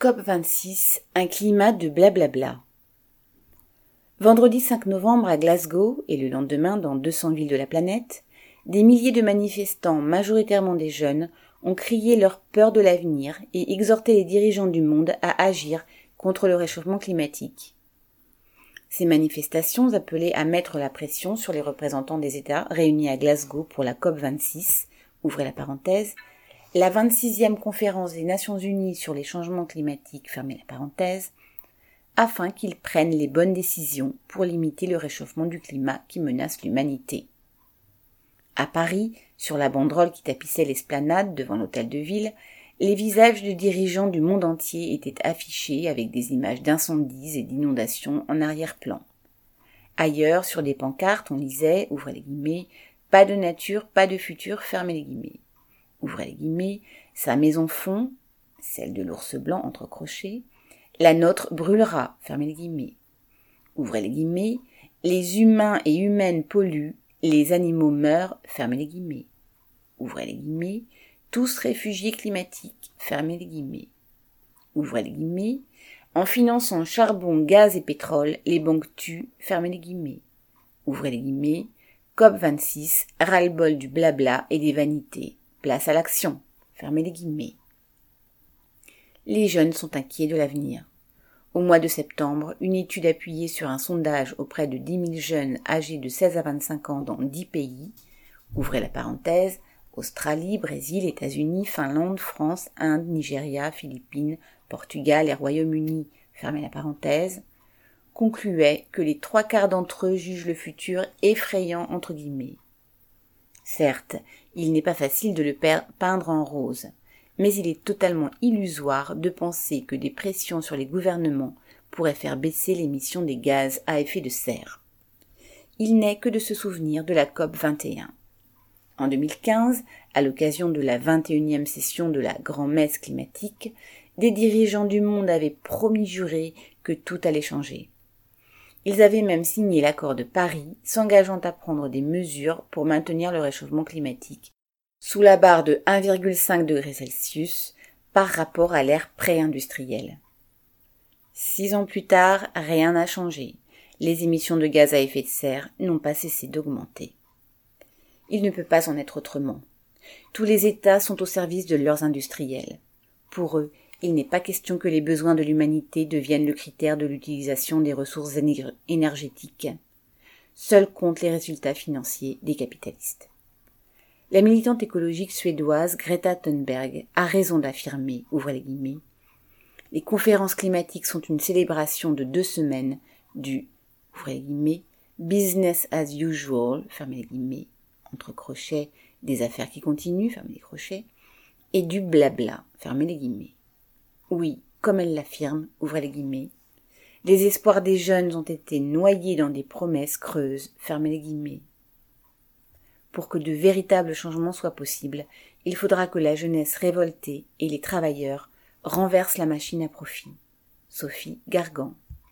COP26, un climat de blablabla. Vendredi 5 novembre à Glasgow et le lendemain dans 200 villes de la planète, des milliers de manifestants, majoritairement des jeunes, ont crié leur peur de l'avenir et exhorté les dirigeants du monde à agir contre le réchauffement climatique. Ces manifestations appelaient à mettre la pression sur les représentants des États réunis à Glasgow pour la COP26, ouvrez la parenthèse, la 26e conférence des Nations Unies sur les changements climatiques, fermez la parenthèse, afin qu'ils prennent les bonnes décisions pour limiter le réchauffement du climat qui menace l'humanité. À Paris, sur la banderole qui tapissait l'esplanade devant l'hôtel de ville, les visages de dirigeants du monde entier étaient affichés avec des images d'incendies et d'inondations en arrière-plan. Ailleurs, sur des pancartes, on lisait, ouvrez les guillemets, pas de nature, pas de futur, fermez les guillemets. Ouvrez les guillemets, sa maison fond, celle de l'ours blanc entre crochets, la nôtre brûlera, fermez les guillemets. Ouvrez les guillemets, les humains et humaines polluent, les animaux meurent, fermez les guillemets. Ouvrez les guillemets, tous réfugiés climatiques, fermez les guillemets. Ouvrez les guillemets, en finançant charbon, gaz et pétrole, les banques tuent, fermez les guillemets. Ouvrez les guillemets, COP26, ras-le-bol du blabla et des vanités. Place à l'action, fermez les guillemets. Les jeunes sont inquiets de l'avenir. Au mois de septembre, une étude appuyée sur un sondage auprès de 10 000 jeunes âgés de 16 à 25 ans dans 10 pays, ouvrez la parenthèse, Australie, Brésil, États-Unis, Finlande, France, Inde, Nigeria, Philippines, Portugal et Royaume-Uni, fermez la parenthèse, concluait que les trois quarts d'entre eux jugent le futur effrayant entre guillemets. Certes, il n'est pas facile de le peindre en rose mais il est totalement illusoire de penser que des pressions sur les gouvernements pourraient faire baisser l'émission des gaz à effet de serre. Il n'est que de se souvenir de la COP 21. En 2015, à l'occasion de la 21e session de la grand-messe climatique, des dirigeants du monde avaient promis juré que tout allait changer. Ils avaient même signé l'accord de Paris, s'engageant à prendre des mesures pour maintenir le réchauffement climatique sous la barre de 1,5 degrés Celsius par rapport à l'ère pré-industrielle. Six ans plus tard, rien n'a changé. Les émissions de gaz à effet de serre n'ont pas cessé d'augmenter. Il ne peut pas en être autrement. Tous les États sont au service de leurs industriels. Pour eux, il n'est pas question que les besoins de l'humanité deviennent le critère de l'utilisation des ressources énergétiques. Seuls comptent les résultats financiers des capitalistes. La militante écologique suédoise Greta Thunberg a raison d'affirmer, ouvrez les guillemets, les conférences climatiques sont une célébration de deux semaines du, ouvrez les guillemets, business as usual, fermez les guillemets, entre crochets, des affaires qui continuent, fermez les crochets, et du blabla, fermez les guillemets. Oui, comme elle l'affirme, ouvrez les guillemets, les espoirs des jeunes ont été noyés dans des promesses creuses, fermez les guillemets. Pour que de véritables changements soient possibles, il faudra que la jeunesse révoltée et les travailleurs renversent la machine à profit. Sophie Gargan